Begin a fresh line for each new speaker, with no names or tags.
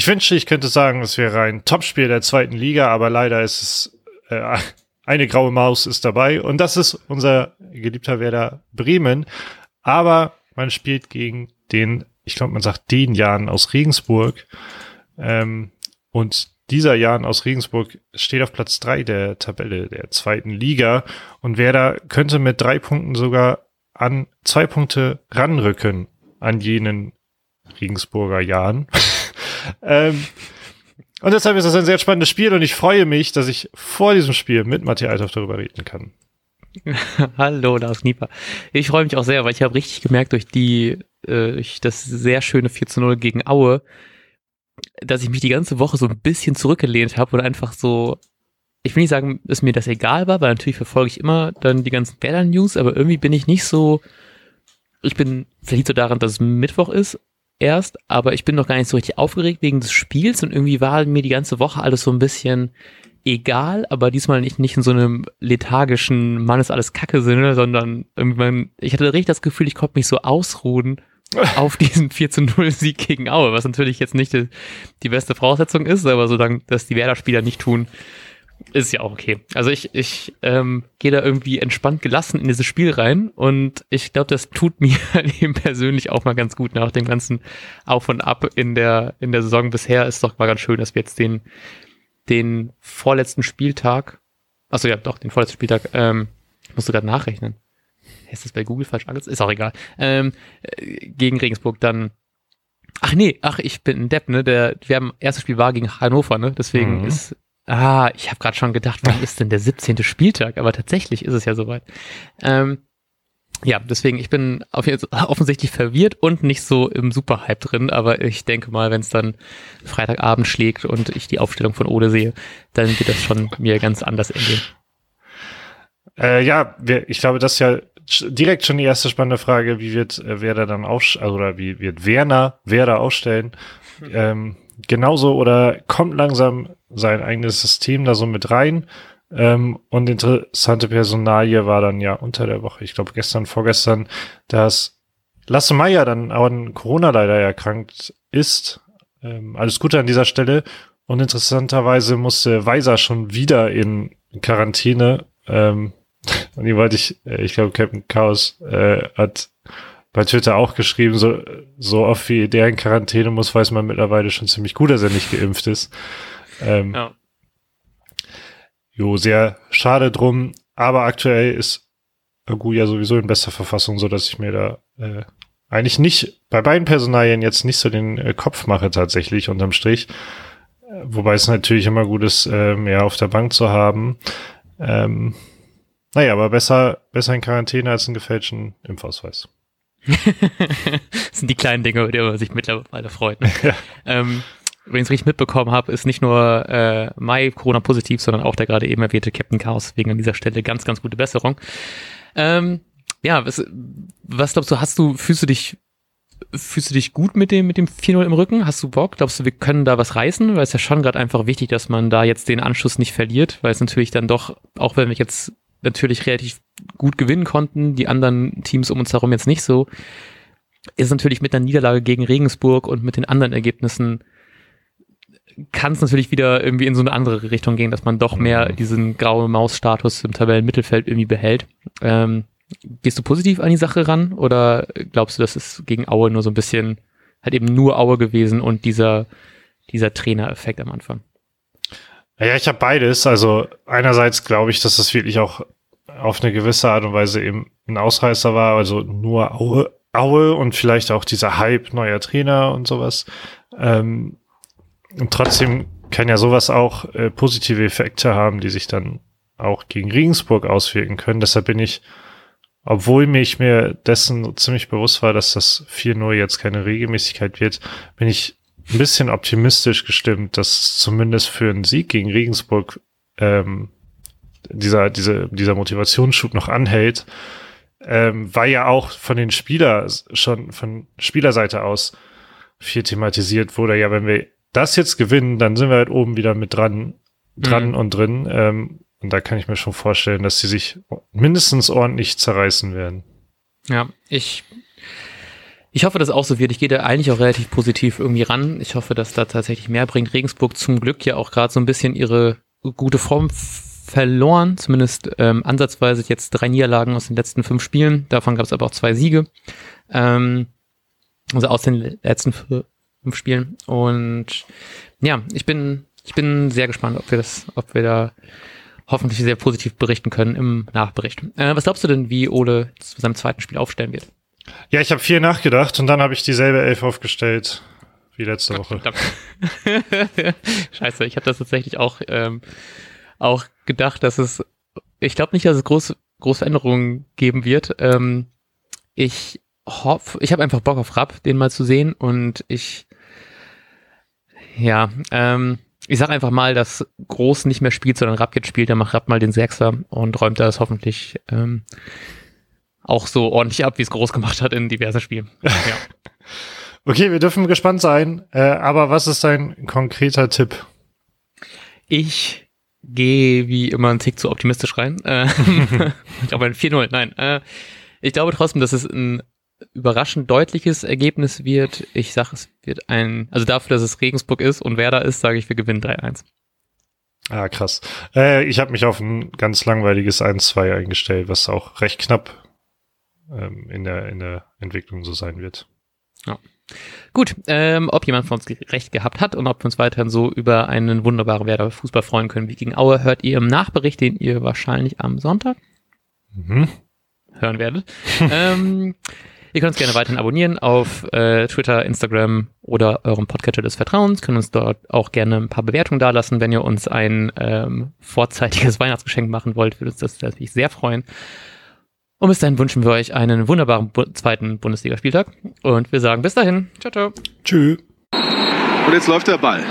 Ich wünschte, ich könnte sagen, es wäre ein Topspiel der zweiten Liga, aber leider ist es äh, eine graue Maus ist dabei und das ist unser geliebter Werder Bremen. Aber man spielt gegen den, ich glaube, man sagt den Jan aus Regensburg. Ähm, und dieser Jan aus Regensburg steht auf Platz drei der Tabelle der zweiten Liga und Werder könnte mit drei Punkten sogar an zwei Punkte ranrücken an jenen Regensburger Jan. Ähm, und deshalb ist das ein sehr spannendes Spiel und ich freue mich, dass ich vor diesem Spiel mit Matthias Althoff darüber reden kann.
Hallo, Lars Nieper. Ich freue mich auch sehr, weil ich habe richtig gemerkt durch die, äh, durch das sehr schöne 4 zu 0 gegen Aue, dass ich mich die ganze Woche so ein bisschen zurückgelehnt habe und einfach so, ich will nicht sagen, dass mir das egal war, weil natürlich verfolge ich immer dann die ganzen Bäder-News, aber irgendwie bin ich nicht so, ich bin vielleicht so daran, dass es Mittwoch ist erst, aber ich bin noch gar nicht so richtig aufgeregt wegen des Spiels und irgendwie war mir die ganze Woche alles so ein bisschen egal, aber diesmal nicht, nicht in so einem lethargischen Mann ist alles Kacke Sinne, sondern irgendwann, ich hatte richtig das Gefühl, ich konnte mich so ausruhen auf diesen 4 zu 0 Sieg gegen Aue, was natürlich jetzt nicht die, die beste Voraussetzung ist, aber solange das die Werder-Spieler nicht tun, ist ja auch okay. Also ich, ich ähm, gehe da irgendwie entspannt gelassen in dieses Spiel rein und ich glaube, das tut mir eben persönlich auch mal ganz gut nach dem ganzen Auf und Ab in der, in der Saison bisher. Ist doch mal ganz schön, dass wir jetzt den, den vorletzten Spieltag, achso ja, doch, den vorletzten Spieltag, ähm, musst du gerade nachrechnen. Ist das bei Google falsch angezeigt? Ist auch egal. Ähm, äh, gegen Regensburg dann Ach nee, ach, ich bin ein Depp, ne? Der, wir haben, erstes Spiel war gegen Hannover, ne? Deswegen mhm. ist Ah, ich habe gerade schon gedacht, wann ist denn der 17. Spieltag? Aber tatsächlich ist es ja soweit. Ähm, ja, deswegen, ich bin auf jetzt offensichtlich verwirrt und nicht so im Superhype drin, aber ich denke mal, wenn es dann Freitagabend schlägt und ich die Aufstellung von Ode sehe, dann wird das schon mir ganz anders enden.
Äh, ja, wir, ich glaube, das ist ja direkt schon die erste spannende Frage, wie wird äh, Werder dann aufstellen, also, oder wie wird Werner Werder aufstellen? Ähm, genauso oder kommt langsam sein eigenes System da so mit rein. Ähm, und interessante Personalie war dann ja unter der Woche, ich glaube gestern, vorgestern, dass Lasse Meyer dann an Corona leider erkrankt ist. Ähm, alles Gute an dieser Stelle. Und interessanterweise musste Weiser schon wieder in Quarantäne. Ähm, und die wollte ich, äh, ich glaube, Captain Chaos äh, hat bei Twitter auch geschrieben, so, so oft wie der in Quarantäne muss, weiß man mittlerweile schon ziemlich gut, dass er nicht geimpft ist. Ähm, ja. Jo, sehr schade drum. Aber aktuell ist Agu ja sowieso in bester Verfassung, so dass ich mir da äh, eigentlich nicht bei beiden Personalien jetzt nicht so den äh, Kopf mache tatsächlich unterm Strich. Äh, wobei es natürlich immer gut ist, äh, mehr auf der Bank zu haben. Ähm, naja, aber besser, besser in Quarantäne als einen gefälschten Impfausweis.
das sind die kleinen Dinge, über die man sich mittlerweile freut. Ne? Ja. Ähm, wenn ich es richtig mitbekommen habe, ist nicht nur äh, Mai Corona positiv, sondern auch der gerade eben erwähnte Captain Chaos. Wegen an dieser Stelle ganz, ganz gute Besserung. Ähm, ja, was, was glaubst du, hast du, fühlst du dich, fühlst du dich gut mit dem, mit dem 4-0 im Rücken? Hast du Bock? Glaubst du, wir können da was reißen? Weil es ja schon gerade einfach wichtig, dass man da jetzt den Anschluss nicht verliert, weil es natürlich dann doch, auch wenn wir jetzt natürlich relativ gut gewinnen konnten, die anderen Teams um uns herum jetzt nicht so, ist natürlich mit der Niederlage gegen Regensburg und mit den anderen Ergebnissen kann es natürlich wieder irgendwie in so eine andere Richtung gehen, dass man doch mehr mhm. diesen grauen Maus-Status im Tabellenmittelfeld irgendwie behält. Ähm, gehst du positiv an die Sache ran oder glaubst du, das ist gegen Aue nur so ein bisschen, halt eben nur Aue gewesen und dieser, dieser Trainereffekt am Anfang?
Ja, ich habe beides. Also einerseits glaube ich, dass das wirklich auch auf eine gewisse Art und Weise eben ein Ausreißer war, also nur Aue, Aue und vielleicht auch dieser Hype neuer Trainer und sowas. Ähm, und trotzdem kann ja sowas auch äh, positive Effekte haben, die sich dann auch gegen Regensburg auswirken können. Deshalb bin ich, obwohl mich mir dessen ziemlich bewusst war, dass das 4-0 jetzt keine Regelmäßigkeit wird, bin ich ein bisschen optimistisch gestimmt, dass zumindest für einen Sieg gegen Regensburg ähm, dieser, diese, dieser Motivationsschub noch anhält, ähm, weil ja auch von den Spieler schon von Spielerseite aus viel thematisiert wurde. Ja, wenn wir das jetzt gewinnen, dann sind wir halt oben wieder mit dran, dran mhm. und drin. Ähm, und da kann ich mir schon vorstellen, dass sie sich mindestens ordentlich zerreißen werden.
Ja, ich Ich hoffe, dass es auch so wird. Ich gehe da eigentlich auch relativ positiv irgendwie ran. Ich hoffe, dass da tatsächlich mehr bringt. Regensburg zum Glück ja auch gerade so ein bisschen ihre gute Form verloren, zumindest ähm, ansatzweise jetzt drei Niederlagen aus den letzten fünf Spielen. Davon gab es aber auch zwei Siege. Ähm, also aus den letzten fünf Spielen. Und ja, ich bin, ich bin sehr gespannt, ob wir das, ob wir da hoffentlich sehr positiv berichten können im Nachbericht. Äh, was glaubst du denn, wie Ole zu seinem zweiten Spiel aufstellen wird?
Ja, ich habe viel nachgedacht und dann habe ich dieselbe Elf aufgestellt wie letzte Woche.
Scheiße, ich habe das tatsächlich auch, ähm, auch gedacht, dass es, ich glaube nicht, dass es groß, große Änderungen geben wird. Ähm, ich hoffe, ich habe einfach Bock auf Rapp, den mal zu sehen und ich, ja, ähm, ich sag einfach mal, dass Groß nicht mehr spielt, sondern Rapp jetzt spielt, dann macht Rapp mal den Sechser und räumt das hoffentlich ähm, auch so ordentlich ab, wie es Groß gemacht hat in diversen Spielen. Ja.
okay, wir dürfen gespannt sein, äh, aber was ist dein konkreter Tipp?
Ich gehe wie immer einen Tick zu optimistisch rein. Äh, ich glaube ein 4-0, nein. Äh, ich glaube trotzdem, dass es ein überraschend deutliches Ergebnis wird. Ich sage, es wird ein, also dafür, dass es Regensburg ist und Werder ist, sage ich, wir gewinnen 3-1.
Ah, krass. Äh, ich habe mich auf ein ganz langweiliges 1-2 eingestellt, was auch recht knapp ähm, in, der, in der Entwicklung so sein wird.
Ja. Gut, ähm, ob jemand von uns recht gehabt hat und ob wir uns weiterhin so über einen wunderbaren Werder Fußball freuen können wie gegen Aue, hört ihr im Nachbericht, den ihr wahrscheinlich am Sonntag mhm. hören werdet. ähm, Ihr könnt uns gerne weiterhin abonnieren auf äh, Twitter, Instagram oder eurem Podcatcher des Vertrauens. Können uns dort auch gerne ein paar Bewertungen dalassen. Wenn ihr uns ein ähm, vorzeitiges Weihnachtsgeschenk machen wollt, würde uns das natürlich sehr freuen. Und bis dahin wünschen wir euch einen wunderbaren Bu zweiten Bundesligaspieltag. Und wir sagen bis dahin. Ciao, ciao.
Tschüss.
Und jetzt läuft der Ball.